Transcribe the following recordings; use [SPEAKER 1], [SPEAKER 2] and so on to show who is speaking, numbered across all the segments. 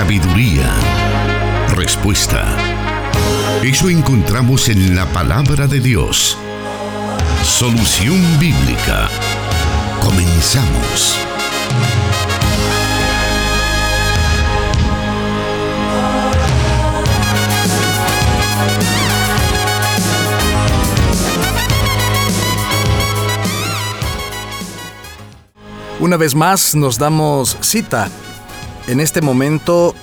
[SPEAKER 1] sabiduría, respuesta. Eso encontramos en la palabra de Dios. Solución bíblica. Comenzamos.
[SPEAKER 2] Una vez más nos damos cita en este momento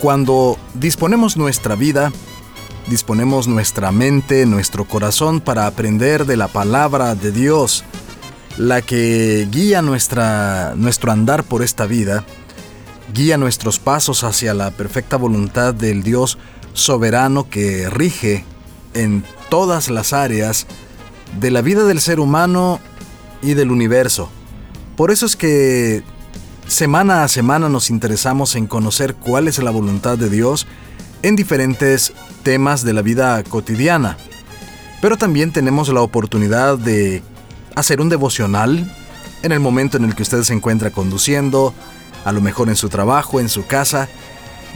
[SPEAKER 2] cuando disponemos nuestra vida, disponemos nuestra mente, nuestro corazón para aprender de la palabra de Dios, la que guía nuestra, nuestro andar por esta vida, guía nuestros pasos hacia la perfecta voluntad del Dios soberano que rige en todas las áreas de la vida del ser humano y del universo. Por eso es que semana a semana nos interesamos en conocer cuál es la voluntad de Dios en diferentes temas de la vida cotidiana. Pero también tenemos la oportunidad de hacer un devocional en el momento en el que usted se encuentra conduciendo, a lo mejor en su trabajo, en su casa,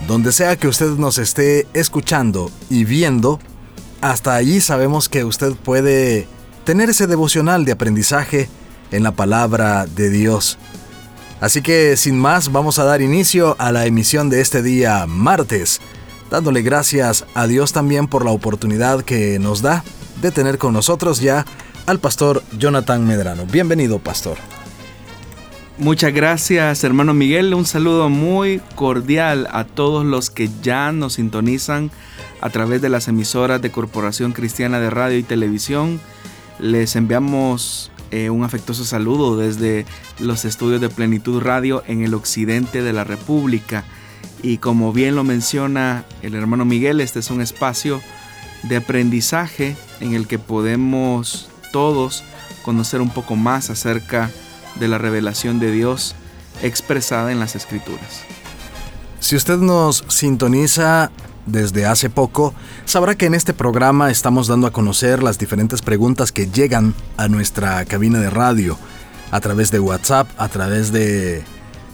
[SPEAKER 2] donde sea que usted nos esté escuchando y viendo, hasta allí sabemos que usted puede tener ese devocional de aprendizaje en la palabra de Dios. Así que sin más vamos a dar inicio a la emisión de este día martes, dándole gracias a Dios también por la oportunidad que nos da de tener con nosotros ya al pastor Jonathan Medrano. Bienvenido, pastor.
[SPEAKER 3] Muchas gracias, hermano Miguel. Un saludo muy cordial a todos los que ya nos sintonizan a través de las emisoras de Corporación Cristiana de Radio y Televisión. Les enviamos eh, un afectuoso saludo desde los estudios de Plenitud Radio en el occidente de la República. Y como bien lo menciona el hermano Miguel, este es un espacio de aprendizaje en el que podemos todos conocer un poco más acerca de la revelación de Dios expresada en las Escrituras.
[SPEAKER 2] Si usted nos sintoniza desde hace poco, sabrá que en este programa estamos dando a conocer las diferentes preguntas que llegan a nuestra cabina de radio a través de WhatsApp, a través de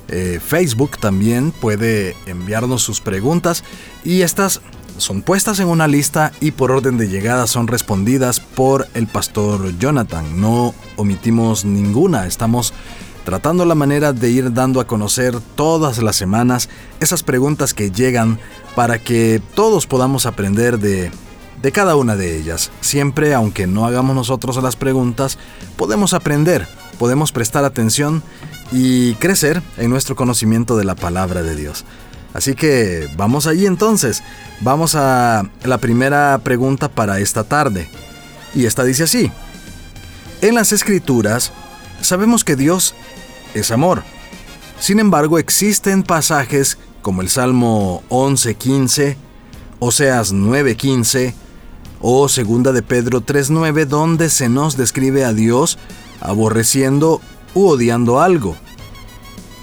[SPEAKER 2] eh, Facebook también puede enviarnos sus preguntas y estas son puestas en una lista y por orden de llegada son respondidas por el pastor Jonathan. No omitimos ninguna, estamos tratando la manera de ir dando a conocer todas las semanas esas preguntas que llegan para que todos podamos aprender de, de cada una de ellas. Siempre, aunque no hagamos nosotros las preguntas, podemos aprender, podemos prestar atención y crecer en nuestro conocimiento de la palabra de Dios. Así que vamos allí entonces. Vamos a la primera pregunta para esta tarde. Y esta dice así. En las escrituras sabemos que Dios es amor. Sin embargo, existen pasajes como el Salmo 11.15, Oseas 9.15 o Segunda de Pedro 3.9 donde se nos describe a Dios aborreciendo u odiando algo.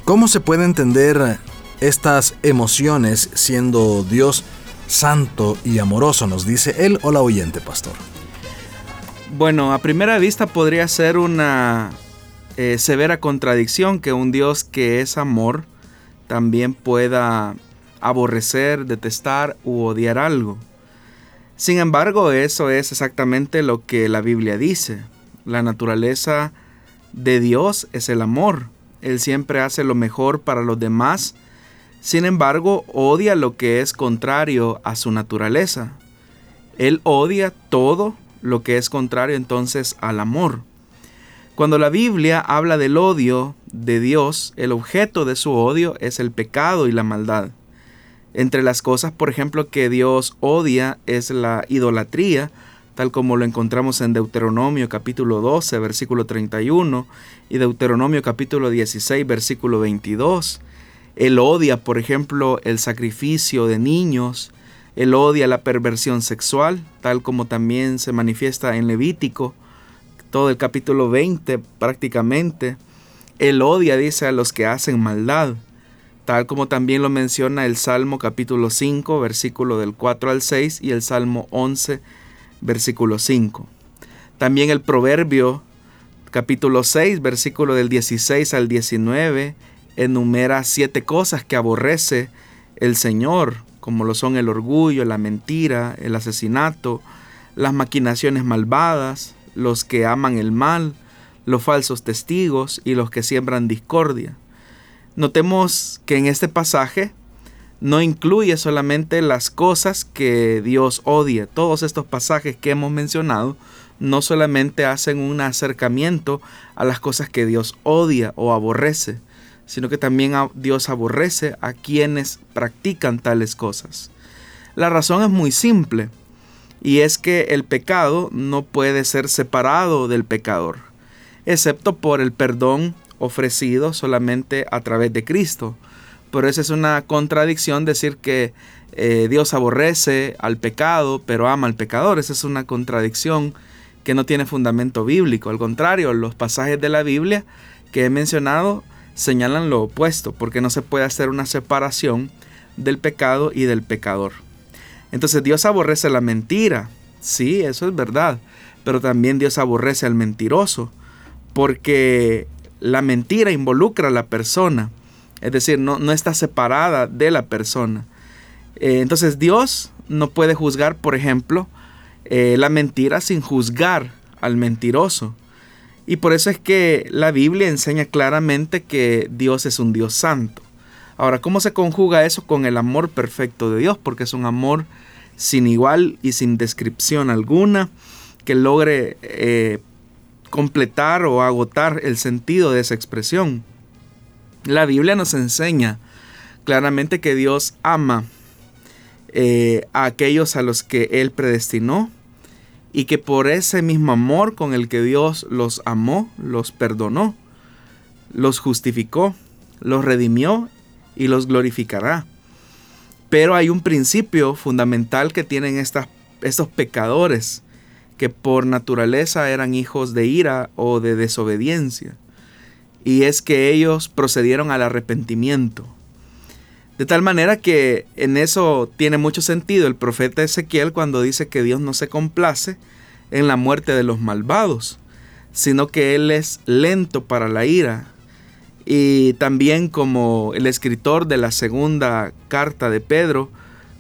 [SPEAKER 2] ¿Cómo se puede entender estas emociones siendo Dios santo y amoroso? Nos dice él o la oyente, pastor.
[SPEAKER 3] Bueno, a primera vista podría ser una eh, severa contradicción que un Dios que es amor también pueda aborrecer, detestar u odiar algo. Sin embargo, eso es exactamente lo que la Biblia dice. La naturaleza de Dios es el amor. Él siempre hace lo mejor para los demás. Sin embargo, odia lo que es contrario a su naturaleza. Él odia todo lo que es contrario entonces al amor. Cuando la Biblia habla del odio de Dios, el objeto de su odio es el pecado y la maldad. Entre las cosas, por ejemplo, que Dios odia es la idolatría, tal como lo encontramos en Deuteronomio capítulo 12, versículo 31 y Deuteronomio capítulo 16, versículo 22. Él odia, por ejemplo, el sacrificio de niños, él odia la perversión sexual, tal como también se manifiesta en Levítico todo el capítulo 20 prácticamente. Él odia, dice, a los que hacen maldad, tal como también lo menciona el Salmo capítulo 5, versículo del 4 al 6 y el Salmo 11, versículo 5. También el Proverbio capítulo 6, versículo del 16 al 19, enumera siete cosas que aborrece el Señor, como lo son el orgullo, la mentira, el asesinato, las maquinaciones malvadas, los que aman el mal, los falsos testigos y los que siembran discordia. Notemos que en este pasaje no incluye solamente las cosas que Dios odia. Todos estos pasajes que hemos mencionado no solamente hacen un acercamiento a las cosas que Dios odia o aborrece, sino que también Dios aborrece a quienes practican tales cosas. La razón es muy simple, y es que el pecado no puede ser separado del pecador, excepto por el perdón ofrecido solamente a través de Cristo. Por eso es una contradicción decir que eh, Dios aborrece al pecado, pero ama al pecador. Esa es una contradicción que no tiene fundamento bíblico. Al contrario, los pasajes de la Biblia que he mencionado señalan lo opuesto, porque no se puede hacer una separación del pecado y del pecador. Entonces Dios aborrece la mentira, sí, eso es verdad, pero también Dios aborrece al mentiroso, porque la mentira involucra a la persona es decir, no, no está separada de la persona. Eh, entonces Dios no puede juzgar, por ejemplo, eh, la mentira sin juzgar al mentiroso. Y por eso es que la Biblia enseña claramente que Dios es un Dios santo. Ahora, ¿cómo se conjuga eso con el amor perfecto de Dios? Porque es un amor sin igual y sin descripción alguna que logre eh, completar o agotar el sentido de esa expresión. La Biblia nos enseña claramente que Dios ama eh, a aquellos a los que Él predestinó y que por ese mismo amor con el que Dios los amó, los perdonó, los justificó, los redimió y los glorificará. Pero hay un principio fundamental que tienen estas, estos pecadores que por naturaleza eran hijos de ira o de desobediencia y es que ellos procedieron al arrepentimiento. De tal manera que en eso tiene mucho sentido el profeta Ezequiel cuando dice que Dios no se complace en la muerte de los malvados, sino que Él es lento para la ira. Y también como el escritor de la segunda carta de Pedro,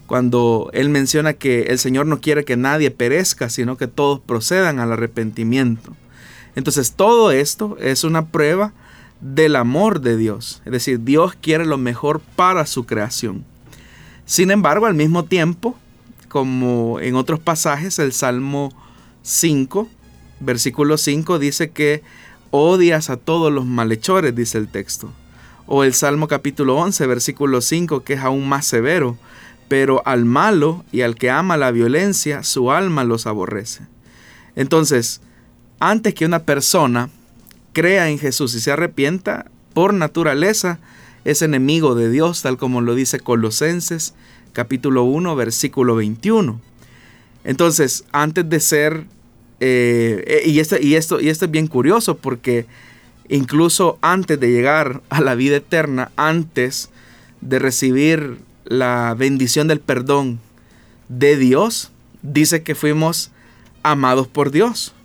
[SPEAKER 3] cuando él menciona que el Señor no quiere que nadie perezca, sino que todos procedan al arrepentimiento. Entonces todo esto es una prueba del amor de Dios. Es decir, Dios quiere lo mejor para su creación. Sin embargo, al mismo tiempo, como en otros pasajes, el Salmo 5, versículo 5 dice que odias a todos los malhechores, dice el texto. O el Salmo capítulo 11, versículo 5, que es aún más severo, pero al malo y al que ama la violencia, su alma los aborrece. Entonces, antes que una persona crea en Jesús y se arrepienta, por naturaleza es enemigo de Dios, tal como lo dice Colosenses capítulo 1, versículo 21. Entonces, antes de ser, eh, eh, y, esto, y, esto, y esto es bien curioso porque incluso antes de llegar a la vida eterna, antes de recibir la bendición del perdón de Dios, dice que fuimos amados por Dios.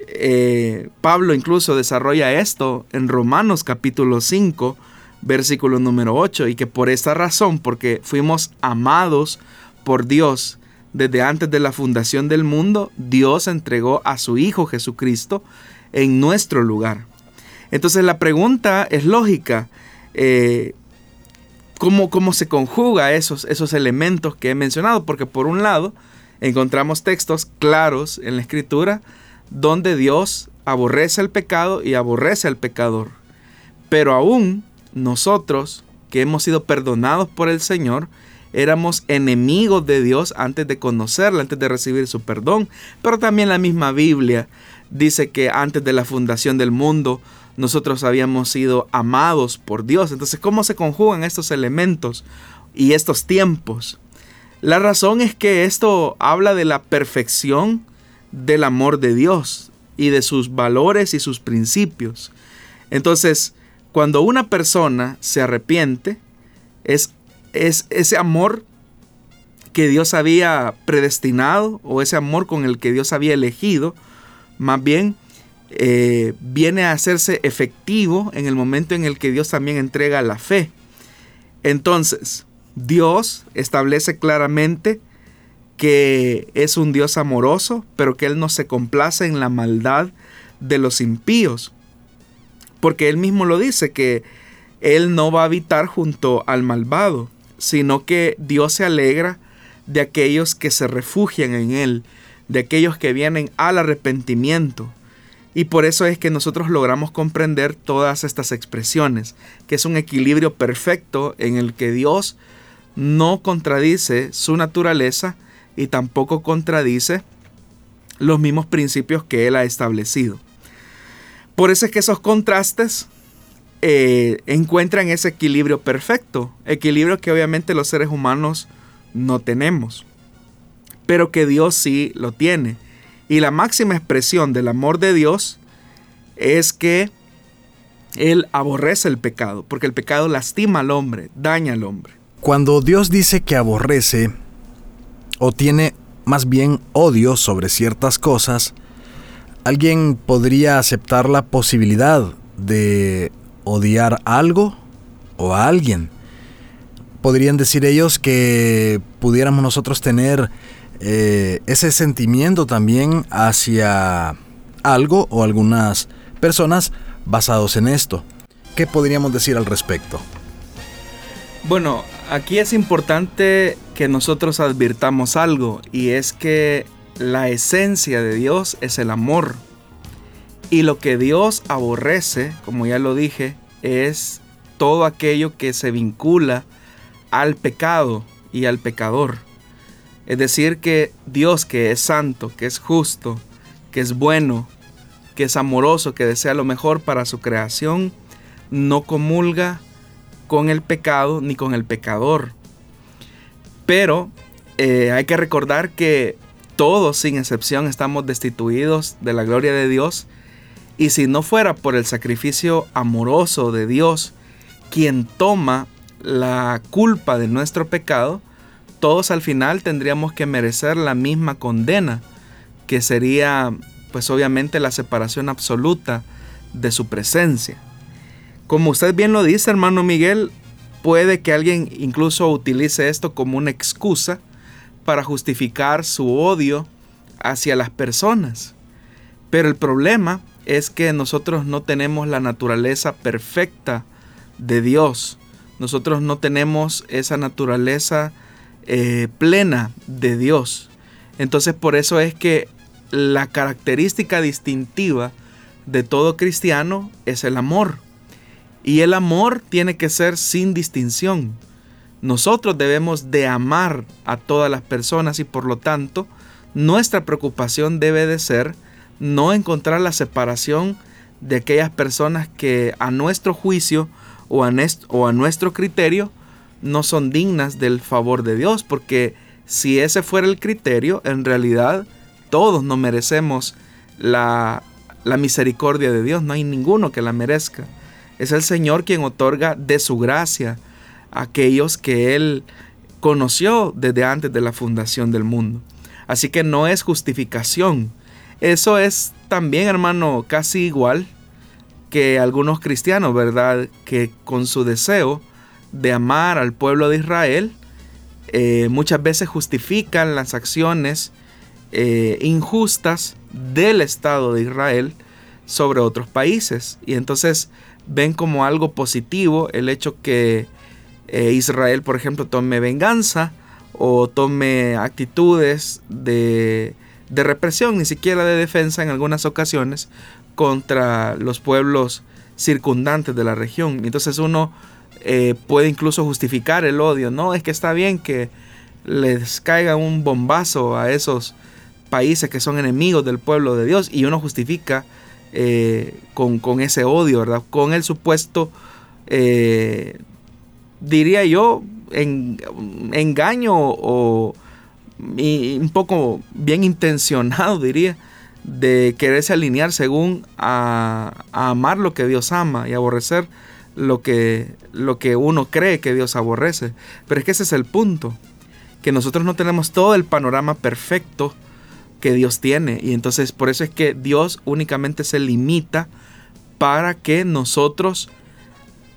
[SPEAKER 3] Eh, Pablo incluso desarrolla esto en Romanos capítulo 5, versículo número 8, y que por esta razón, porque fuimos amados por Dios desde antes de la fundación del mundo, Dios entregó a su Hijo Jesucristo en nuestro lugar. Entonces la pregunta es lógica. Eh, ¿cómo, ¿Cómo se conjuga esos, esos elementos que he mencionado? Porque por un lado encontramos textos claros en la escritura donde Dios aborrece el pecado y aborrece al pecador. Pero aún nosotros, que hemos sido perdonados por el Señor, éramos enemigos de Dios antes de conocerle, antes de recibir su perdón. Pero también la misma Biblia dice que antes de la fundación del mundo nosotros habíamos sido amados por Dios. Entonces, ¿cómo se conjugan estos elementos y estos tiempos? La razón es que esto habla de la perfección del amor de Dios y de sus valores y sus principios. Entonces, cuando una persona se arrepiente, es, es ese amor que Dios había predestinado o ese amor con el que Dios había elegido, más bien eh, viene a hacerse efectivo en el momento en el que Dios también entrega la fe. Entonces, Dios establece claramente que es un Dios amoroso, pero que Él no se complace en la maldad de los impíos. Porque Él mismo lo dice, que Él no va a habitar junto al malvado, sino que Dios se alegra de aquellos que se refugian en Él, de aquellos que vienen al arrepentimiento. Y por eso es que nosotros logramos comprender todas estas expresiones, que es un equilibrio perfecto en el que Dios no contradice su naturaleza y tampoco contradice los mismos principios que Él ha establecido. Por eso es que esos contrastes eh, encuentran ese equilibrio perfecto, equilibrio que obviamente los seres humanos no tenemos, pero que Dios sí lo tiene. Y la máxima expresión del amor de Dios es que Él aborrece el pecado, porque el pecado lastima al hombre, daña al hombre.
[SPEAKER 2] Cuando Dios dice que aborrece o tiene más bien odio sobre ciertas cosas, alguien podría aceptar la posibilidad de odiar algo o a alguien. Podrían decir ellos que pudiéramos nosotros tener eh, ese sentimiento también hacia algo o algunas personas basados en esto. ¿Qué podríamos decir al respecto?
[SPEAKER 3] Bueno, aquí es importante que nosotros advirtamos algo y es que la esencia de Dios es el amor. Y lo que Dios aborrece, como ya lo dije, es todo aquello que se vincula al pecado y al pecador. Es decir, que Dios que es santo, que es justo, que es bueno, que es amoroso, que desea lo mejor para su creación, no comulga con el pecado ni con el pecador. Pero eh, hay que recordar que todos, sin excepción, estamos destituidos de la gloria de Dios. Y si no fuera por el sacrificio amoroso de Dios, quien toma la culpa de nuestro pecado, todos al final tendríamos que merecer la misma condena, que sería pues obviamente la separación absoluta de su presencia. Como usted bien lo dice, hermano Miguel, puede que alguien incluso utilice esto como una excusa para justificar su odio hacia las personas. Pero el problema es que nosotros no tenemos la naturaleza perfecta de Dios. Nosotros no tenemos esa naturaleza eh, plena de Dios. Entonces por eso es que la característica distintiva de todo cristiano es el amor. Y el amor tiene que ser sin distinción. Nosotros debemos de amar a todas las personas y por lo tanto nuestra preocupación debe de ser no encontrar la separación de aquellas personas que a nuestro juicio o a, nuestro criterio no son dignas del favor de Dios, porque si ese fuera el criterio, en realidad todos no merecemos la, la misericordia de Dios, no hay ninguno que la merezca. Es el Señor quien otorga de su gracia a aquellos que Él conoció desde antes de la fundación del mundo. Así que no es justificación. Eso es también, hermano, casi igual que algunos cristianos, ¿verdad? Que con su deseo de amar al pueblo de Israel, eh, muchas veces justifican las acciones eh, injustas del Estado de Israel sobre otros países. Y entonces ven como algo positivo el hecho que eh, Israel, por ejemplo, tome venganza o tome actitudes de, de, represión, ni siquiera de defensa en algunas ocasiones, contra los pueblos circundantes de la región. Entonces uno eh, puede incluso justificar el odio. No, es que está bien que les caiga un bombazo a esos países que son enemigos del pueblo de Dios y uno justifica eh, con, ese odio, ¿verdad? Con el supuesto, eh, diría yo, engaño o un poco bien intencionado, diría, de quererse alinear según a, amar lo que Dios ama y aborrecer lo que, lo que uno cree que Dios aborrece. Pero es que ese es el punto, que nosotros no tenemos todo el panorama perfecto que Dios tiene. Y entonces por eso es que Dios únicamente se limita para que nosotros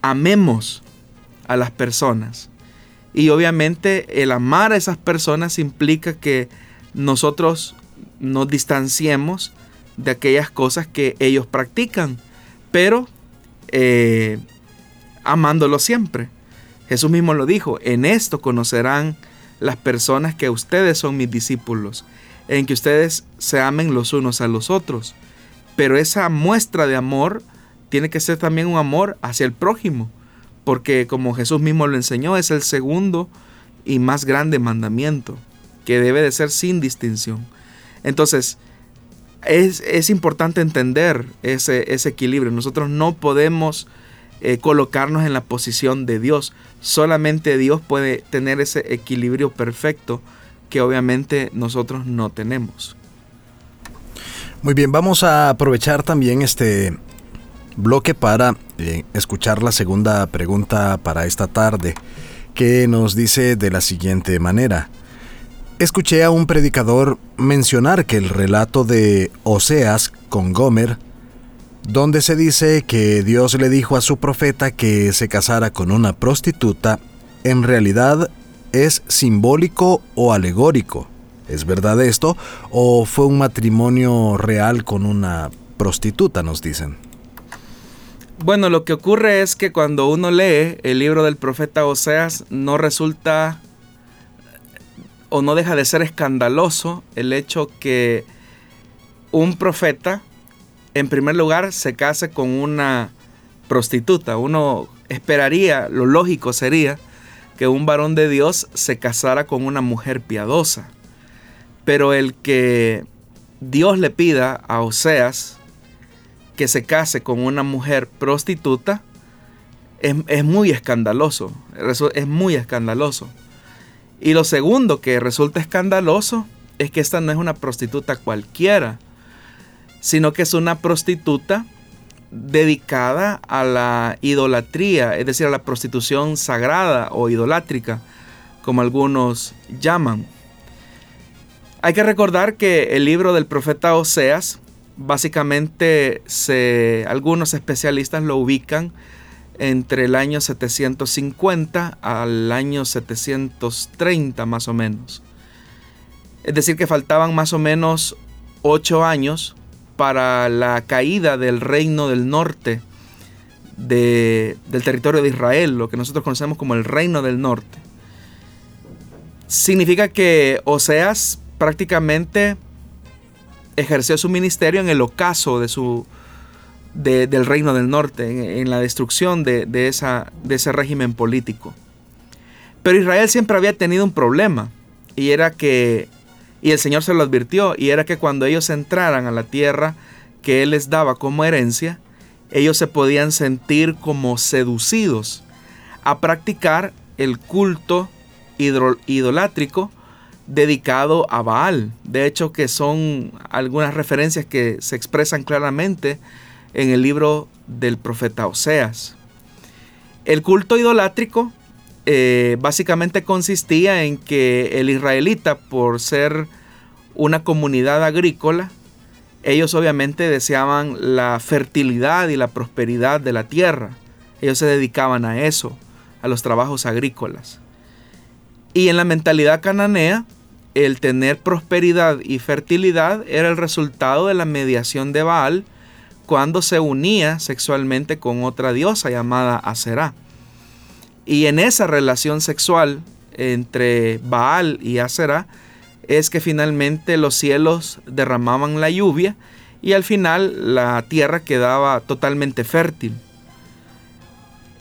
[SPEAKER 3] amemos a las personas. Y obviamente el amar a esas personas implica que nosotros nos distanciemos de aquellas cosas que ellos practican, pero eh, amándolo siempre. Jesús mismo lo dijo, en esto conocerán las personas que ustedes son mis discípulos, en que ustedes se amen los unos a los otros. Pero esa muestra de amor tiene que ser también un amor hacia el prójimo, porque como Jesús mismo lo enseñó, es el segundo y más grande mandamiento, que debe de ser sin distinción. Entonces, es, importante entender ese, ese, equilibrio. Nosotros no podemos eh, colocarnos en la posición de Dios. Solamente Dios puede tener ese equilibrio perfecto que obviamente nosotros no tenemos.
[SPEAKER 2] Muy bien, vamos a aprovechar también este bloque para eh, escuchar la segunda pregunta para esta tarde, que nos dice de la siguiente manera. Escuché a un predicador mencionar que el relato de Oseas con Gomer, donde se dice que Dios le dijo a su profeta que se casara con una prostituta, en realidad es simbólico o alegórico. ¿Es verdad esto? ¿O fue un matrimonio real con una prostituta, nos dicen?
[SPEAKER 3] Bueno, lo que ocurre es que cuando uno lee el libro del profeta Oseas, no resulta o no deja de ser escandaloso el hecho que un profeta, en primer lugar, se case con una prostituta. Uno esperaría, lo lógico sería, que un varón de Dios se casara con una mujer piadosa. Pero el que Dios le pida a Oseas que se case con una mujer prostituta es, es muy escandaloso. Es muy escandaloso. Y lo segundo que resulta escandaloso es que esta no es una prostituta cualquiera, sino que es una prostituta dedicada a la idolatría, es decir, a la prostitución sagrada o idolátrica, como algunos llaman. Hay que recordar que el libro del profeta Oseas, básicamente algunos especialistas lo ubican entre el año 750 al año 730 más o menos. Es decir, que faltaban más o menos ocho años para la caída del reino del norte del territorio de Israel, lo que nosotros conocemos como el reino del norte. Significa que Oseas prácticamente ejerció su ministerio en el ocaso de su, del reino del norte, en, la destrucción de, ese régimen político. Pero Israel siempre había tenido un problema, y era que, y el Señor se lo advirtió, y era que cuando ellos entraran a la tierra que Él les daba como herencia, ellos se podían sentir como seducidos a practicar el culto idolátrico dedicado a Baal. De hecho, que son algunas referencias que se expresan claramente en el libro del profeta Oseas. El culto idolátrico eh, básicamente consistía en que el israelita, por ser una comunidad agrícola, ellos obviamente deseaban la fertilidad y la prosperidad de la tierra. Ellos se dedicaban a eso, a los trabajos agrícolas. Y en la mentalidad cananea, el tener prosperidad y fertilidad era el resultado de la mediación de Baal cuando se unía sexualmente con otra diosa llamada Aserá. Y en esa relación sexual entre Baal y Aserá es que finalmente los cielos derramaban la lluvia y al final la tierra quedaba totalmente fértil.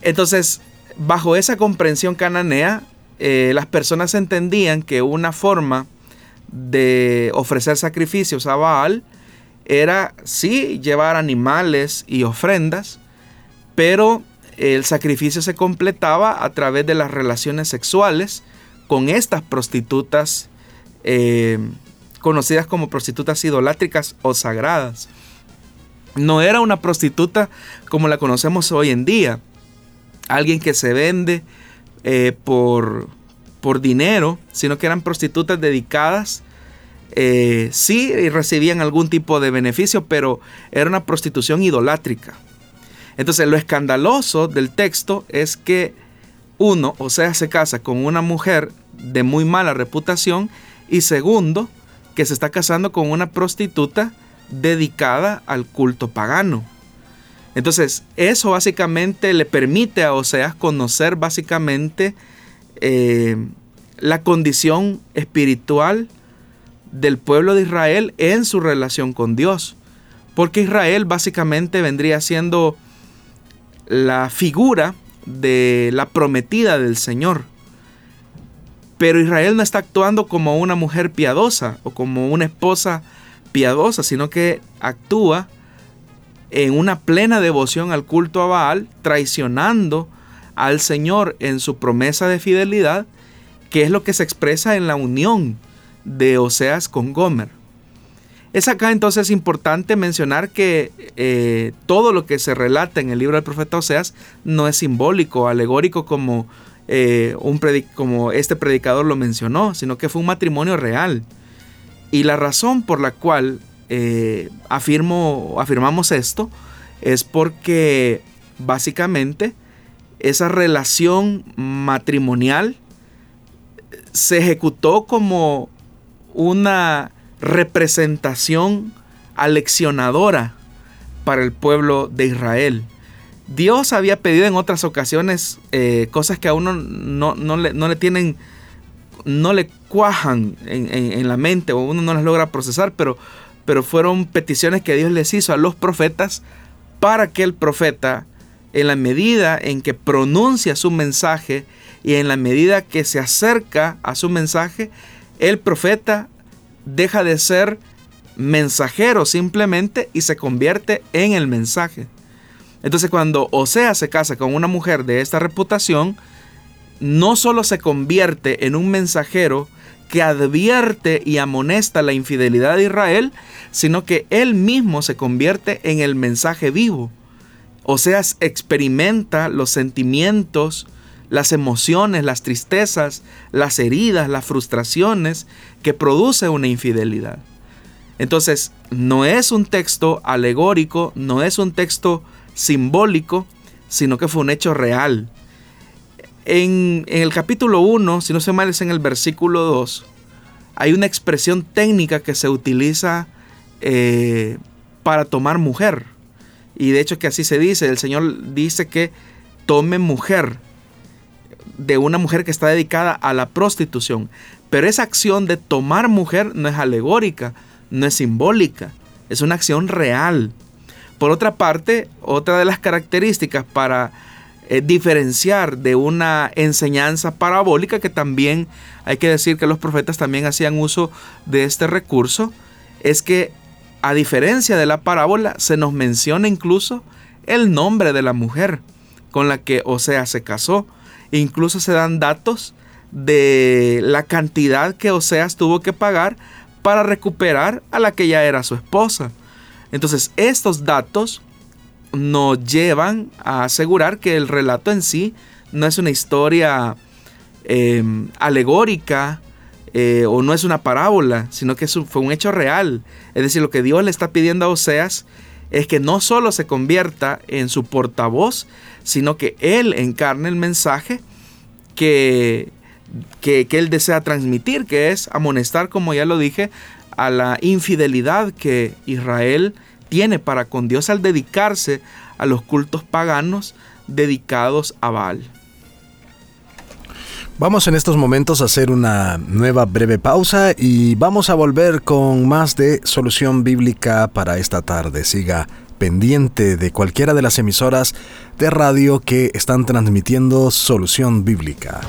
[SPEAKER 3] Entonces, bajo esa comprensión cananea, eh, las personas entendían que una forma de ofrecer sacrificios a Baal era sí llevar animales y ofrendas, pero el sacrificio se completaba a través de las relaciones sexuales con estas prostitutas eh, conocidas como prostitutas idolátricas o sagradas. No era una prostituta como la conocemos hoy en día, alguien que se vende eh, por, por dinero, sino que eran prostitutas dedicadas eh, sí recibían algún tipo de beneficio, pero era una prostitución idolátrica. Entonces lo escandaloso del texto es que uno, o sea, se casa con una mujer de muy mala reputación y segundo, que se está casando con una prostituta dedicada al culto pagano. Entonces, eso básicamente le permite a Oseas conocer básicamente eh, la condición espiritual del pueblo de Israel en su relación con Dios. Porque Israel básicamente vendría siendo la figura de la prometida del Señor. Pero Israel no está actuando como una mujer piadosa o como una esposa piadosa, sino que actúa en una plena devoción al culto a Baal, traicionando al Señor en su promesa de fidelidad, que es lo que se expresa en la unión de Oseas con Gomer. Es acá entonces importante mencionar que eh, todo lo que se relata en el libro del profeta Oseas no es simbólico, alegórico como, eh, como este predicador lo mencionó, sino que fue un matrimonio real. Y la razón por la cual eh, afirmo, afirmamos esto es porque básicamente esa relación matrimonial se ejecutó como una representación aleccionadora para el pueblo de Israel. Dios había pedido en otras ocasiones eh, cosas que a uno no, le, tienen, no le cuajan en, la mente o uno no las logra procesar, pero, pero fueron peticiones que Dios les hizo a los profetas para que el profeta, en la medida en que pronuncia su mensaje y en la medida que se acerca a su mensaje, el profeta deja de ser mensajero simplemente y se convierte en el mensaje. Entonces cuando Osea se casa con una mujer de esta reputación, no solo se convierte en un mensajero que advierte y amonesta la infidelidad de Israel, sino que él mismo se convierte en el mensaje vivo. Oseas experimenta los sentimientos, las emociones, las tristezas, las heridas, las frustraciones que produce una infidelidad. Entonces, no es un texto alegórico, no es un texto simbólico, sino que fue un hecho real. En, el capítulo 1, si no se mal es en el versículo 2, hay una expresión técnica que se utiliza eh, para tomar mujer. Y de hecho que así se dice, el Señor dice que tome mujer de una mujer que está dedicada a la prostitución. Pero esa acción de tomar mujer no es alegórica, no es simbólica, es una acción real. Por otra parte, otra de las características para eh, diferenciar de una enseñanza parabólica, que también hay que decir que los profetas también hacían uso de este recurso, es que a diferencia de la parábola, se nos menciona incluso el nombre de la mujer con la que Osea se casó. Incluso se dan datos de la cantidad que Oseas tuvo que pagar para recuperar a la que ya era su esposa. Entonces, estos datos nos llevan a asegurar que el relato en sí no es una historia em, alegórica eh, o no es una parábola, sino que fue un hecho real. Es decir, lo que Dios le está pidiendo a Oseas es que no solo se convierta en su portavoz, sino que Él encarne el mensaje que, que, Él desea transmitir, que es amonestar, como ya lo dije, a la infidelidad que Israel tiene para con Dios al dedicarse a los cultos paganos dedicados a Baal.
[SPEAKER 2] Vamos en estos momentos a hacer una nueva breve pausa y vamos a volver con más de solución bíblica para esta tarde. Siga pendiente de cualquiera de las emisoras de radio que están transmitiendo solución bíblica.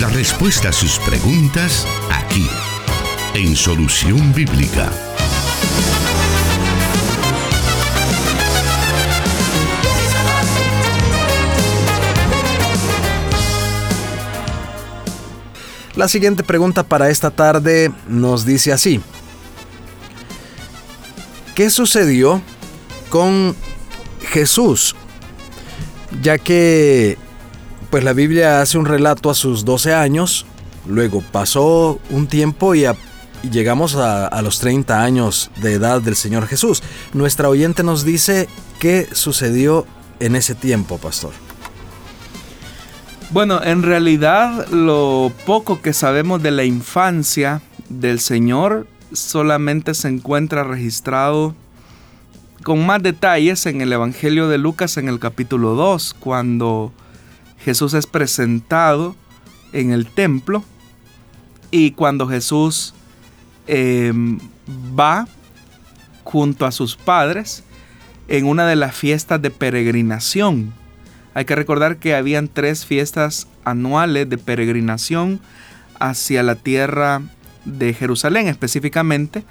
[SPEAKER 1] La respuesta a sus preguntas aquí, en solución bíblica.
[SPEAKER 2] La siguiente pregunta para esta tarde nos dice así. ¿Qué sucedió con Jesús? Ya que pues la Biblia hace un relato a sus 12 años, luego pasó un tiempo y y llegamos a, los 30 años de edad del Señor Jesús. Nuestra oyente nos dice qué sucedió en ese tiempo, pastor.
[SPEAKER 3] Bueno, en realidad lo poco que sabemos de la infancia del Señor solamente se encuentra registrado con más detalles en el Evangelio de Lucas en el capítulo 2, cuando Jesús es presentado en el templo y cuando Jesús eh, va junto a sus padres en una de las fiestas de peregrinación. Hay que recordar que habían tres fiestas anuales de peregrinación hacia la tierra de Jerusalén específicamente,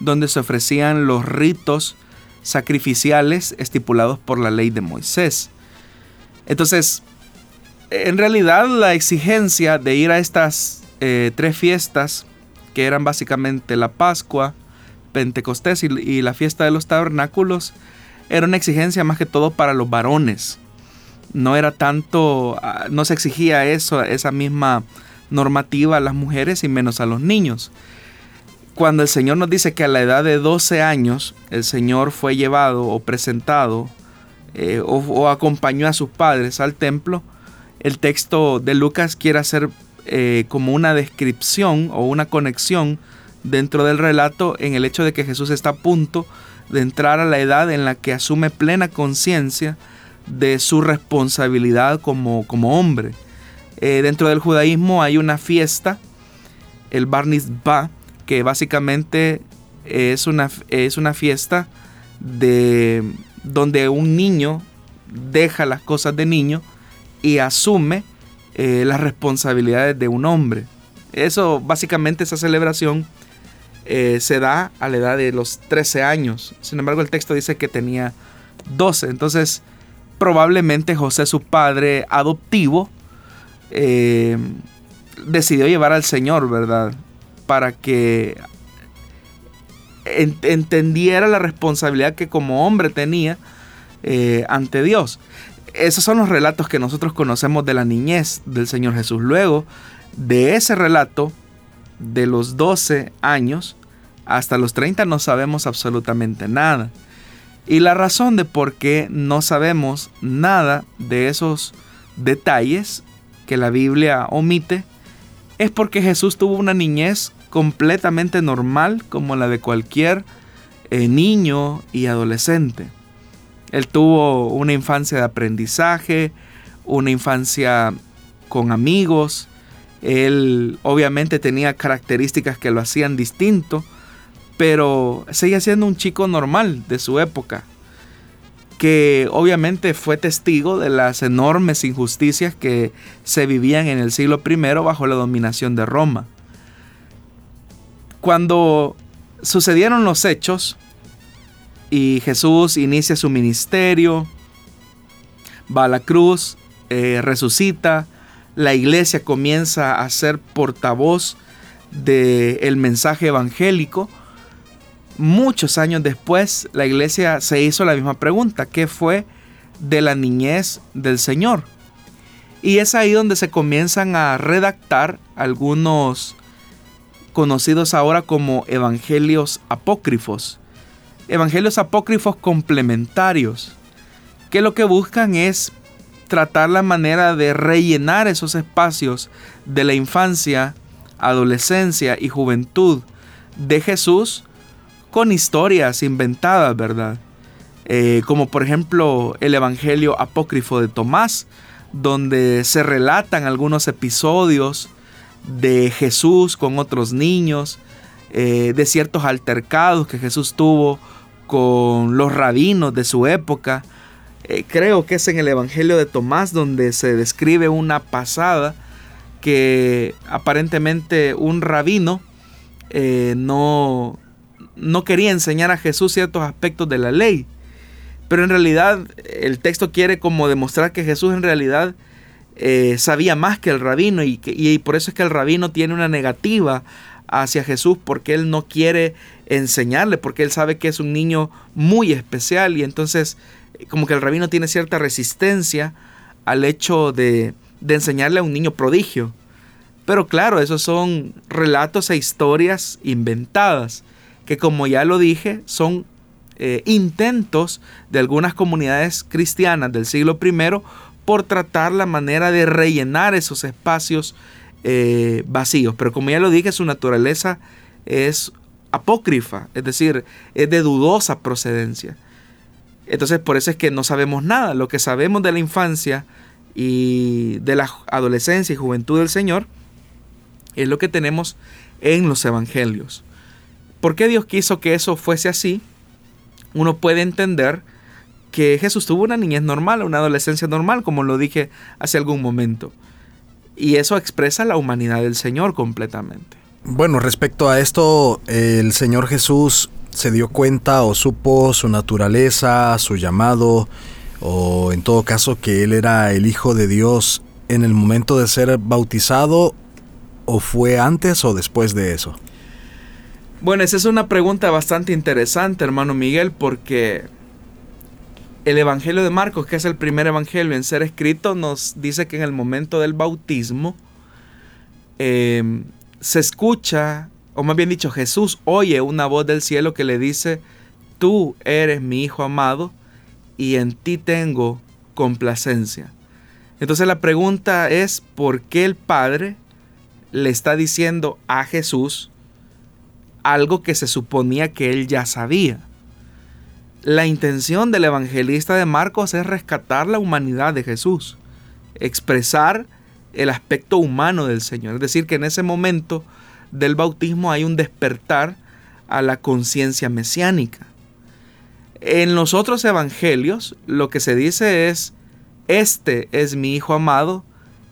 [SPEAKER 3] donde se ofrecían los ritos sacrificiales estipulados por la ley de Moisés. Entonces, en realidad la exigencia de ir a estas eh, tres fiestas, que eran básicamente la Pascua, Pentecostés y, la fiesta de los tabernáculos, era una exigencia más que todo para los varones. No era tanto, ah, no se exigía eso, esa misma normativa a las mujeres y menos a los niños. Cuando el Señor nos dice que a la edad de 12 años el Señor fue llevado o presentado eh, o, acompañó a sus padres al templo, el texto de Lucas quiere hacer eh, como una descripción o una conexión dentro del relato en el hecho de que Jesús está a punto de entrar a la edad en la que asume plena conciencia de su responsabilidad como, como hombre. Eh, dentro del judaísmo hay una fiesta, el Bar Ba, que básicamente es una, es una fiesta de, donde un niño deja las cosas de niño y asume eh, las responsabilidades de un hombre. Eso, básicamente, esa celebración eh, se da a la edad de los 13 años. Sin embargo, el texto dice que tenía 12. Entonces, probablemente José, su padre adoptivo, eh, decidió llevar al Señor, ¿verdad? Para que entendiera la responsabilidad que como hombre tenía ante Dios. Esos son los relatos que nosotros conocemos de la niñez del Señor Jesús. Luego de ese relato, de los 12 años hasta los 30 no sabemos absolutamente nada. Y la razón de por qué no sabemos nada de esos detalles que la Biblia omite es porque Jesús tuvo una niñez completamente normal como la de cualquier eh, niño y adolescente. Él tuvo una infancia de aprendizaje, una infancia con amigos, él obviamente tenía características que lo hacían distinto, pero seguía siendo un chico normal de su época, que obviamente fue testigo de las enormes injusticias que se vivían en el siglo I bajo la dominación de Roma. Cuando sucedieron los hechos y Jesús inicia su ministerio, va a la cruz, eh, resucita, la iglesia comienza a ser portavoz del mensaje evangélico, muchos años después la iglesia se hizo la misma pregunta, ¿qué fue de la niñez del Señor? Y es ahí donde se comienzan a redactar algunos conocidos ahora como evangelios apócrifos. Evangelios apócrifos complementarios, que lo que buscan es tratar la manera de rellenar esos espacios de la infancia, adolescencia y juventud de Jesús con historias inventadas, ¿verdad? Eh, como por ejemplo el Evangelio apócrifo de Tomás, donde se relatan algunos episodios de Jesús con otros niños, eh, de ciertos altercados que Jesús tuvo con los rabinos de su época, eh, creo que es en el Evangelio de Tomás donde se describe una pasada que aparentemente un rabino eh, no, no quería enseñar a Jesús ciertos aspectos de la ley. Pero en realidad el texto quiere como demostrar que Jesús en realidad eh, sabía más que el rabino y, y por eso es que el rabino tiene una negativa hacia Jesús porque él no quiere enseñarle, porque él sabe que es un niño muy especial y entonces como que el rabino tiene cierta resistencia al hecho de, enseñarle a un niño prodigio. Pero claro, esos son relatos e historias inventadas, que como ya lo dije, son eh, intentos de algunas comunidades cristianas del siglo I por tratar la manera de rellenar esos espacios eh, vacíos. Pero como ya lo dije, su naturaleza es apócrifa, es decir, es de dudosa procedencia. Entonces por eso es que no sabemos nada. Lo que sabemos de la infancia y de la adolescencia y juventud del Señor es lo que tenemos en los evangelios. ¿Por qué Dios quiso que eso fuese así? Uno puede entender que Jesús tuvo una niñez normal, una adolescencia normal, como lo dije hace algún momento. Y eso expresa la humanidad del Señor completamente.
[SPEAKER 2] Bueno, respecto a esto, el Señor Jesús se dio cuenta o supo su naturaleza, su llamado, o en todo caso que Él era el Hijo de Dios en el momento de ser bautizado, o fue antes o después de eso.
[SPEAKER 3] Bueno, esa es una pregunta bastante interesante, hermano Miguel, porque el Evangelio de Marcos, que es el primer Evangelio en ser escrito, nos dice que en el momento del bautismo em, se escucha, o más bien dicho, Jesús oye una voz del cielo que le dice, tú eres mi Hijo amado y en ti tengo complacencia. Entonces la pregunta es, ¿por qué el Padre le está diciendo a Jesús algo que se suponía que él ya sabía? La intención del evangelista de Marcos es rescatar la humanidad de Jesús, expresar el aspecto humano del Señor. Es decir, que en ese momento del bautismo hay un despertar a la conciencia mesiánica. En los otros evangelios lo que se dice es, este es mi Hijo amado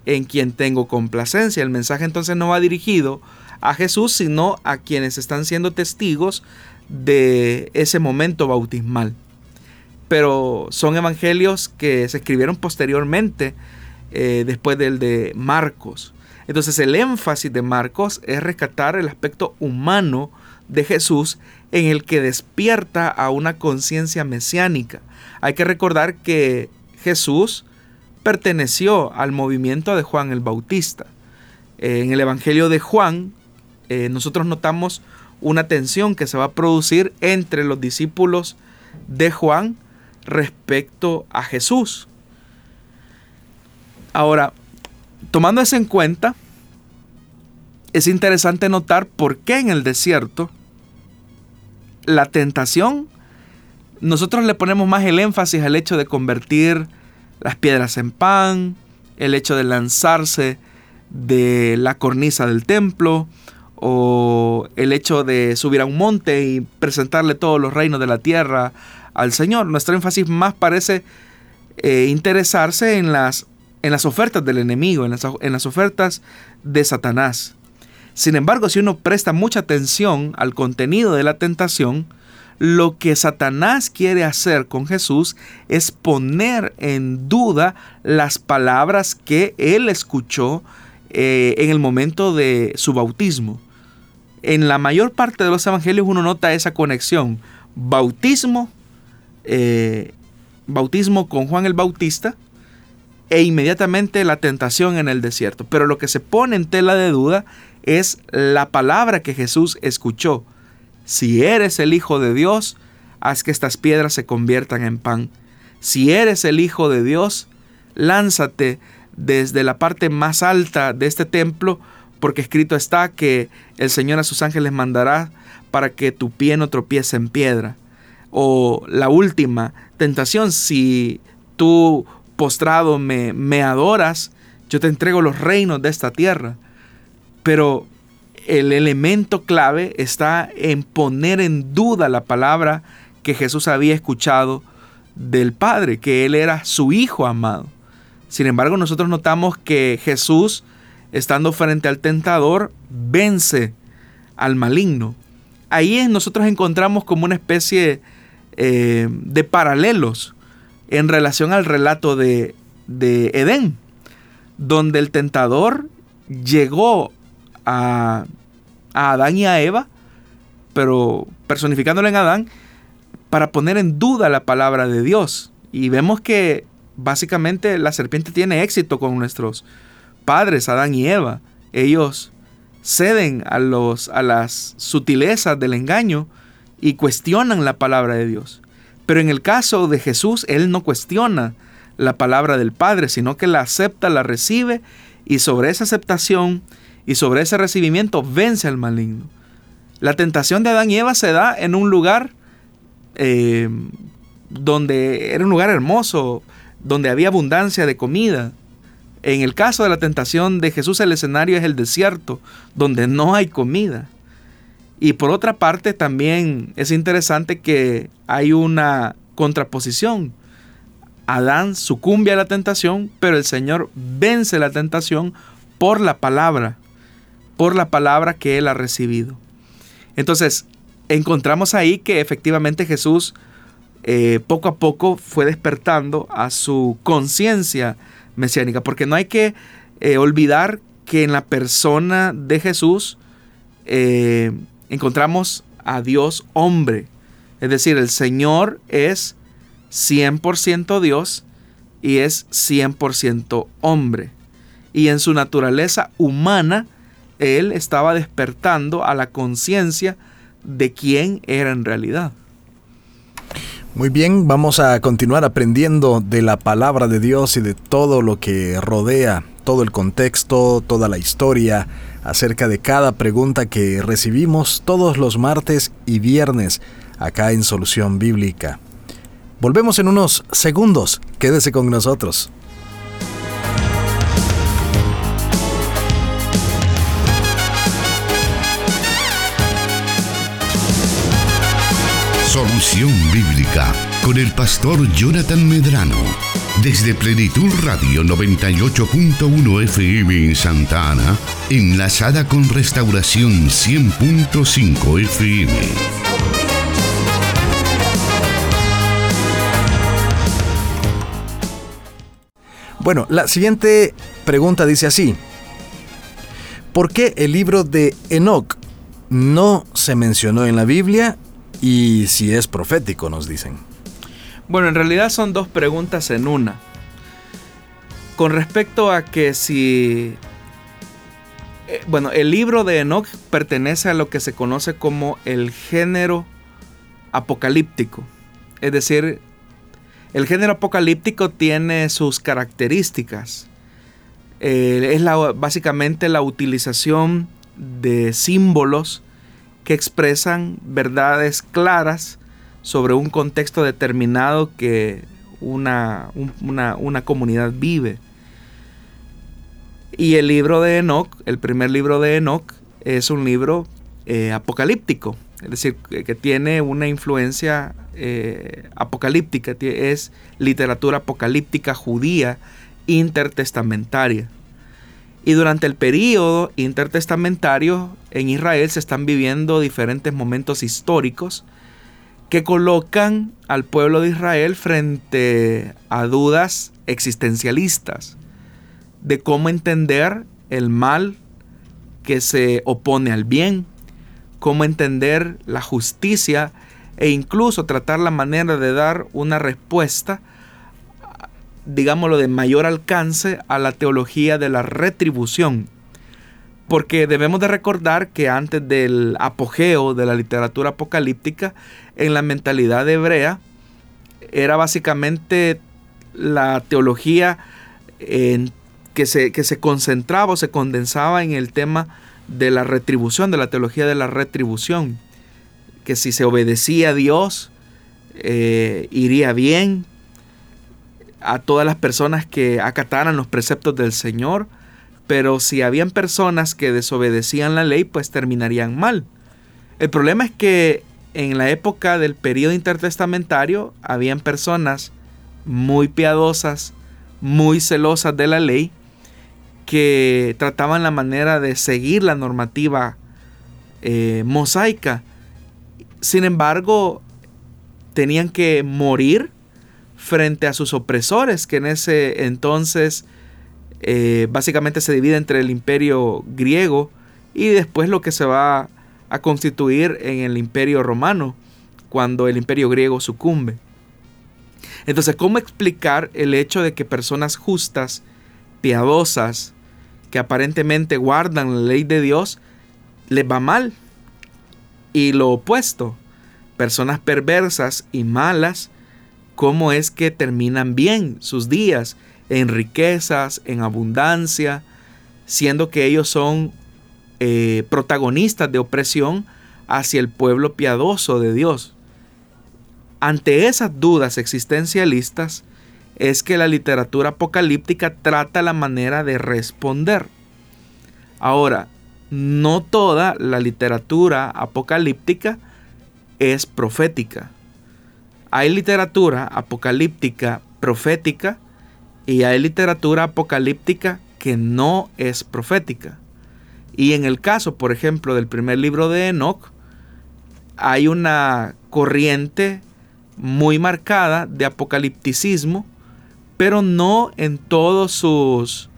[SPEAKER 3] en quien tengo complacencia. El mensaje entonces no va dirigido a Jesús, sino a quienes están siendo testigos de ese momento bautismal. Pero son evangelios que se escribieron posteriormente, eh, después del de Marcos. Entonces el énfasis de Marcos es rescatar el aspecto humano de Jesús en el que despierta a una conciencia mesiánica. Hay que recordar que Jesús perteneció al movimiento de Juan el Bautista. En el Evangelio de Juan, eh, nosotros notamos una tensión que se va a producir entre los discípulos de Juan respecto a Jesús. Ahora, tomando eso en cuenta, es interesante notar por qué en el desierto la tentación, nosotros le ponemos más el énfasis al hecho de convertir las piedras en pan, el hecho de lanzarse de la cornisa del templo, o el hecho de subir a un monte y presentarle todos los reinos de la tierra al Señor. Nuestro énfasis más parece eh, interesarse en las, en las ofertas del enemigo, en las, en las ofertas de Satanás. Sin embargo, si uno presta mucha atención al contenido de la tentación, lo que Satanás quiere hacer con Jesús es poner en duda las palabras que él escuchó eh, en el momento de su bautismo en la mayor parte de los evangelios uno nota esa conexión. Bautismo, eh, bautismo con Juan el Bautista e inmediatamente la tentación en el desierto. Pero lo que se pone en tela de duda es la palabra que Jesús escuchó. Si eres el Hijo de Dios, haz que estas piedras se conviertan en pan. Si eres el Hijo de Dios, lánzate desde la parte más alta de este templo porque escrito está que el Señor a sus ángeles mandará para que tu pie no tropiece en piedra. O la última tentación, si tú postrado me, me adoras, yo te entrego los reinos de esta tierra. Pero el elemento clave está en poner en duda la palabra que Jesús había escuchado del Padre, que Él era su Hijo amado. Sin embargo, nosotros notamos que Jesús estando frente al tentador, vence al maligno. Ahí nosotros encontramos como una especie eh, de paralelos en relación al relato de, de Edén, donde el tentador llegó a, a Adán y a Eva, pero personificándolo en Adán, para poner en duda la palabra de Dios. Y vemos que básicamente la serpiente tiene éxito con nuestros padres, Adán y Eva, ellos ceden a, los, a las sutilezas del engaño y cuestionan la palabra de Dios. Pero en el caso de Jesús, Él no cuestiona la palabra del Padre, sino que la acepta, la recibe y sobre esa aceptación y sobre ese recibimiento vence al maligno. La tentación de Adán y Eva se da en un lugar eh, donde era un lugar hermoso, donde había abundancia de comida. En el caso de la tentación de Jesús el escenario es el desierto, donde no hay comida. Y por otra parte también es interesante que hay una contraposición. Adán sucumbe a la tentación, pero el Señor vence la tentación por la palabra, por la palabra que él ha recibido. Entonces, encontramos ahí que efectivamente Jesús eh, poco a poco fue despertando a su conciencia mesiánica, porque no hay que eh, olvidar que en la persona de Jesús eh, encontramos a Dios hombre. Es decir, el Señor es 100% Dios y es 100% hombre. Y en su naturaleza humana, Él estaba despertando a la conciencia de quién era en realidad.
[SPEAKER 2] Muy bien, vamos a continuar aprendiendo de la palabra de Dios y de todo lo que rodea, todo el contexto, toda la historia, acerca de cada pregunta que recibimos todos los martes y viernes acá en Solución Bíblica. Volvemos en unos segundos, quédese con nosotros.
[SPEAKER 1] Solución Bíblica con el pastor Jonathan Medrano. Desde Plenitud Radio 98.1 FM en Santa Ana, enlazada con Restauración 100.5 FM.
[SPEAKER 2] Bueno, la siguiente pregunta dice así. ¿Por qué el libro de Enoch no se mencionó en la Biblia y si es profético, nos dicen.
[SPEAKER 3] Bueno, en realidad son dos preguntas en una. Con respecto a que si... Eh, bueno, el libro de Enoch pertenece a lo que se conoce como el género apocalíptico. Es decir, el género apocalíptico tiene sus características. Eh, es la, básicamente la utilización de símbolos que expresan verdades claras sobre un contexto determinado que una, una, comunidad vive. Y el libro de Enoch, el primer libro de Enoch, es un libro eh, apocalíptico, es decir, que, tiene una influencia eh, apocalíptica, es literatura apocalíptica judía intertestamentaria. Y durante el periodo intertestamentario en Israel se están viviendo diferentes momentos históricos que colocan al pueblo de Israel frente a dudas existencialistas de cómo entender el mal que se opone al bien, cómo entender la justicia e incluso tratar la manera de dar una respuesta digámoslo, de mayor alcance a la teología de la retribución. Porque debemos de recordar que antes del apogeo de la literatura apocalíptica, en la mentalidad hebrea, era básicamente la teología que, se, que se concentraba o se condensaba en el tema de la retribución, de la teología de la retribución. Que si se obedecía a Dios, eh, iría bien, a todas las personas que acataran los preceptos del Señor, pero si habían personas que desobedecían la ley, pues terminarían mal. El problema es que en la época del periodo intertestamentario habían personas muy piadosas, muy celosas de la ley, que trataban la manera de seguir la normativa eh, mosaica. Sin embargo, tenían que morir frente a sus opresores, que en ese entonces eh, básicamente se divide entre el imperio griego y después lo que se va a constituir en el imperio romano, cuando el imperio griego sucumbe. Entonces, ¿cómo explicar el hecho de que personas justas, piadosas, que aparentemente guardan la ley de Dios, les va mal. Y lo opuesto, personas perversas y malas, ¿cómo es que terminan bien sus días? En riquezas, en abundancia, siendo que ellos son eh, protagonistas de opresión hacia el pueblo piadoso de Dios. Ante esas dudas existencialistas es que la literatura apocalíptica trata la manera de responder. Ahora, no toda la literatura apocalíptica es profética. Hay literatura apocalíptica profética y hay literatura apocalíptica que no es profética. Y en el caso, por ejemplo, del primer libro de Enoch, hay una corriente muy marcada de apocalipticismo, pero no en todos sus.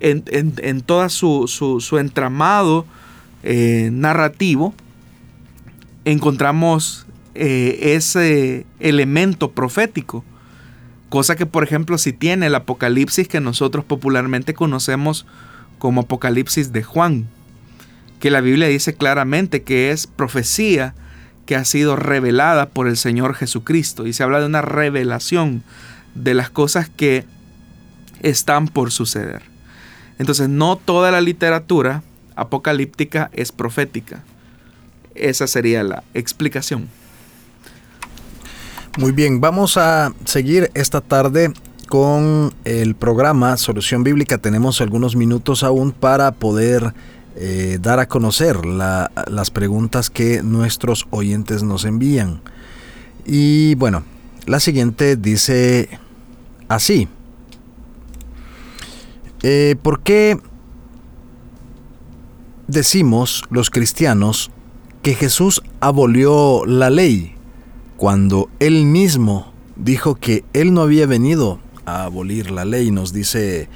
[SPEAKER 3] en, en, todo su, su, entramado eh, narrativo. Encontramos eh, ese elemento profético. Cosa que, por ejemplo, si tiene el Apocalipsis que nosotros popularmente conocemos como Apocalipsis de Juan, que la Biblia dice claramente que es profecía que ha sido revelada por el Señor Jesucristo. Y se habla de una revelación de las cosas que están por suceder. Entonces no toda la literatura apocalíptica es profética. Esa sería la explicación.
[SPEAKER 2] Muy bien, vamos a seguir esta tarde con el programa Solución Bíblica. Tenemos algunos minutos aún para poder eh, dar a conocer las preguntas que nuestros oyentes nos envían. Y bueno, la siguiente dice así. Eh, ¿Por qué decimos los cristianos que Jesús abolió la ley cuando él mismo dijo que él no había venido abolir la ley, nos dice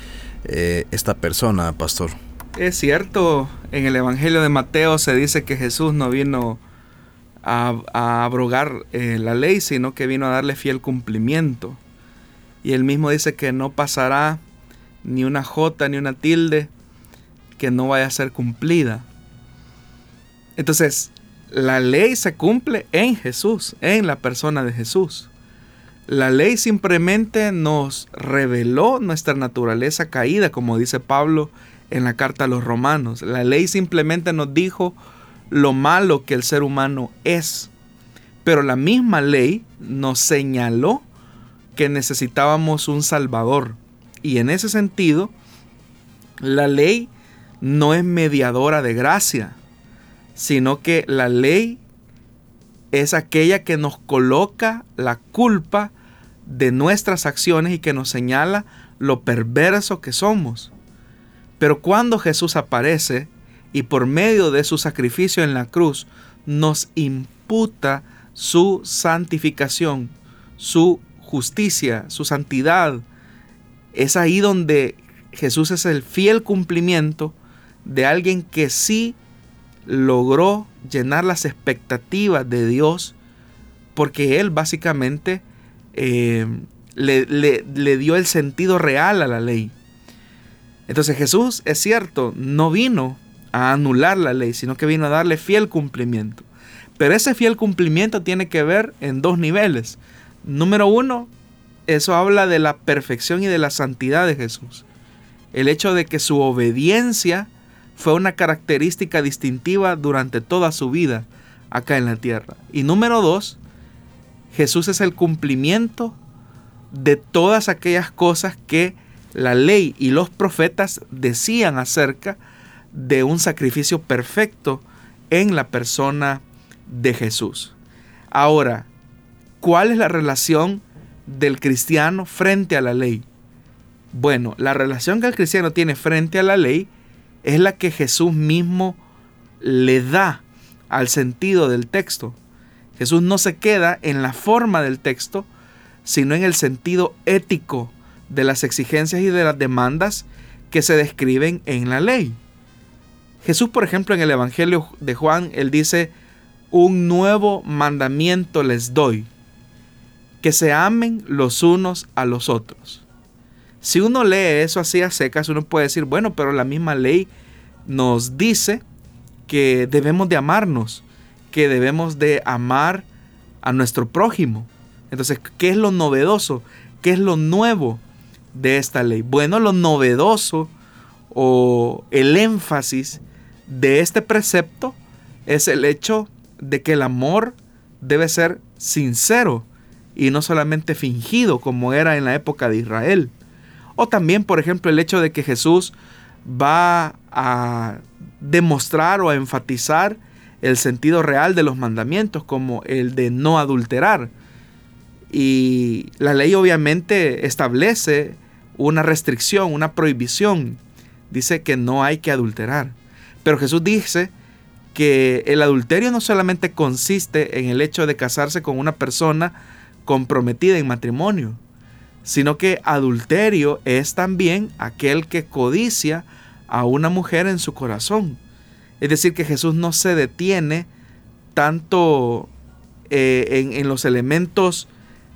[SPEAKER 2] eh, esta persona, pastor.
[SPEAKER 3] Es cierto, en el Evangelio de Mateo se dice que Jesús no vino a, abrogar eh, la ley, sino que vino a darle fiel cumplimiento. Y él mismo dice que no pasará ni una jota ni una tilde que no vaya a ser cumplida. Entonces, la ley se cumple en Jesús, en la persona de Jesús. La ley simplemente nos reveló nuestra naturaleza caída, como dice Pablo en la carta a los romanos. La ley simplemente nos dijo lo malo que el ser humano es. Pero la misma ley nos señaló que necesitábamos un Salvador. Y en ese sentido, la ley no es mediadora de gracia, sino que la ley es aquella que nos coloca la culpa de nuestras acciones y que nos señala lo perverso que somos. Pero cuando Jesús aparece y por medio de su sacrificio en la cruz nos imputa su santificación, su justicia, su santidad, es ahí donde Jesús es el fiel cumplimiento de alguien que sí logró llenar las expectativas de Dios porque Él básicamente eh, le, le dio el sentido real a la ley. Entonces Jesús, es cierto, no vino a anular la ley, sino que vino a darle fiel cumplimiento. Pero ese fiel cumplimiento tiene que ver en dos niveles. Número uno, eso habla de la perfección y de la santidad de Jesús. El hecho de que su obediencia fue una característica distintiva durante toda su vida acá en la tierra. Y número dos, Jesús es el cumplimiento de todas aquellas cosas que la ley y los profetas decían acerca de un sacrificio perfecto en la persona de Jesús. Ahora, ¿cuál es la relación del cristiano frente a la ley? Bueno, la relación que el cristiano tiene frente a la ley es la que Jesús mismo le da al sentido del texto. Jesús no se queda en la forma del texto, sino en el sentido ético de las exigencias y de las demandas que se describen en la ley. Jesús, por ejemplo, en el Evangelio de Juan, él dice, un nuevo mandamiento les doy, que se amen los unos a los otros. Si uno lee eso así a secas, uno puede decir, bueno, pero la misma ley nos dice que debemos de amarnos, que debemos de amar a nuestro prójimo. Entonces, ¿qué es lo novedoso? ¿Qué es lo nuevo de esta ley? Bueno, lo novedoso o el énfasis de este precepto es el hecho de que el amor debe ser sincero y no solamente fingido como era en la época de Israel. O también, por ejemplo, el hecho de que Jesús va a demostrar o a enfatizar el sentido real de los mandamientos como el de no adulterar. Y la ley obviamente establece una restricción, una prohibición. Dice que no hay que adulterar. Pero Jesús dice que el adulterio no solamente consiste en el hecho de casarse con una persona comprometida en matrimonio, sino que adulterio es también aquel que codicia a una mujer en su corazón. Es decir, que Jesús no se detiene tanto eh, en, los elementos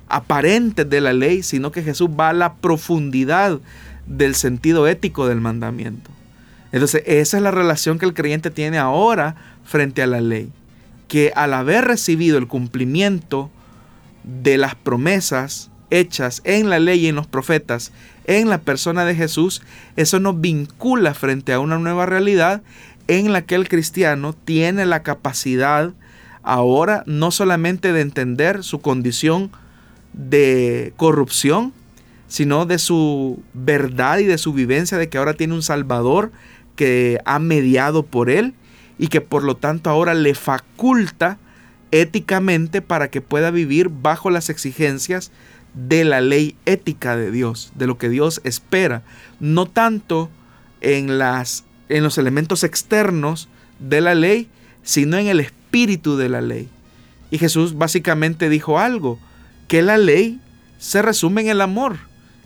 [SPEAKER 3] aparentes de la ley, sino que Jesús va a la profundidad del sentido ético del mandamiento. Entonces, esa es la relación que el creyente tiene ahora frente a la ley, que al haber recibido el cumplimiento de las promesas hechas en la ley y en los profetas, en la persona de Jesús, eso nos vincula frente a una nueva realidad en la que el cristiano tiene la capacidad ahora no solamente de entender su condición de corrupción, sino de su verdad y de su vivencia de que ahora tiene un Salvador que ha mediado por él y que por lo tanto ahora le faculta éticamente para que pueda vivir bajo las exigencias de la ley ética de Dios, de lo que Dios espera, no tanto en, las, en los elementos externos de la ley, sino en el espíritu de la ley. Y Jesús básicamente dijo algo, que la ley se resume en el amor.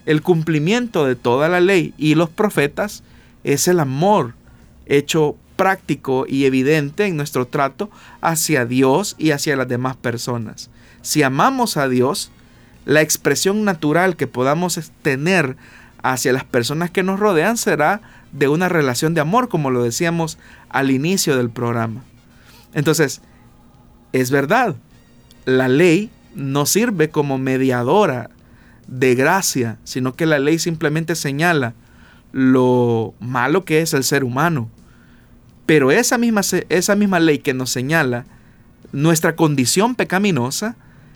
[SPEAKER 3] El cumplimiento de toda la ley y los profetas es el amor hecho práctico y evidente en nuestro trato hacia Dios y hacia las demás personas. Si amamos a Dios, la expresión natural que podamos tener hacia las personas que nos rodean será de una relación de amor, como lo decíamos al inicio del programa. Entonces, es verdad, la ley no sirve como mediadora de gracia, sino que la ley simplemente señala lo malo que es el ser humano. Pero esa misma, esa misma ley que nos señala nuestra condición pecaminosa,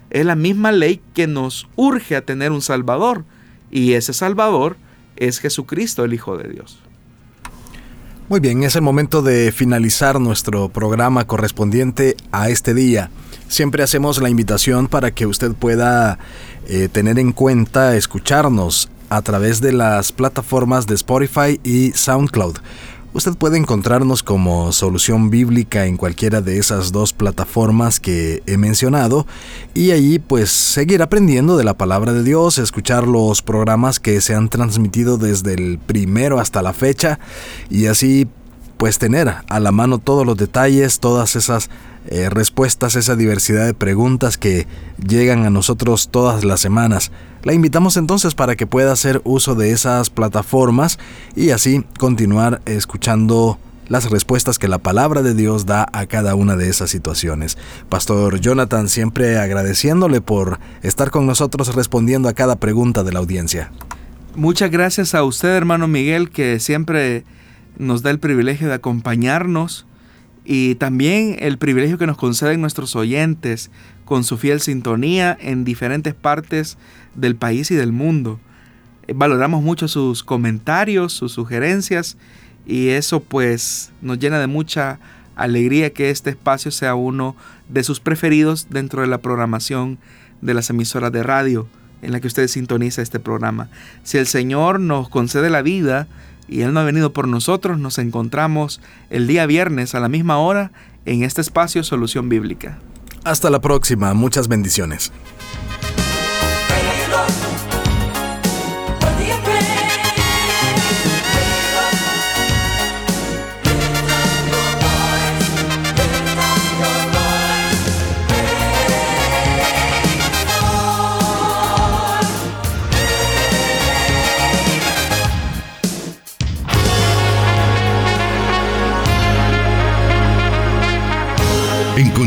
[SPEAKER 3] es la misma ley que nos urge a tener un Salvador. Y ese Salvador es Jesucristo, el Hijo de Dios.
[SPEAKER 2] Muy bien, es el momento de finalizar nuestro programa correspondiente a este día. Siempre hacemos la invitación para que usted pueda eh, tener en cuenta escucharnos a través de las plataformas de Spotify y SoundCloud. Usted puede encontrarnos como solución bíblica en cualquiera de esas dos plataformas que he mencionado y allí pues seguir aprendiendo de la palabra de Dios, escuchar los programas que se han transmitido desde el primero hasta la fecha y así pues tener a la mano todos los detalles, todas esas eh, respuestas, esa diversidad de preguntas que llegan a nosotros todas las semanas. La invitamos entonces para que pueda hacer uso de esas plataformas y así continuar escuchando las respuestas que la palabra de Dios da a cada una de esas situaciones. Pastor Jonathan, siempre agradeciéndole por estar con nosotros respondiendo a cada pregunta de la audiencia.
[SPEAKER 3] Muchas gracias a usted, hermano Miguel, que siempre nos da el privilegio de acompañarnos y también el privilegio que nos conceden nuestros oyentes con su fiel sintonía en diferentes partes del país y del mundo. Eh, valoramos mucho sus comentarios, sus sugerencias y eso pues nos llena de mucha alegría que este espacio sea uno de sus preferidos dentro de la programación de las emisoras de radio en la que usted sintoniza este programa. Si el Señor nos concede la vida, y Él no ha venido por nosotros, nos encontramos el día viernes a la misma hora en este espacio Solución Bíblica.
[SPEAKER 2] Hasta la próxima, muchas bendiciones.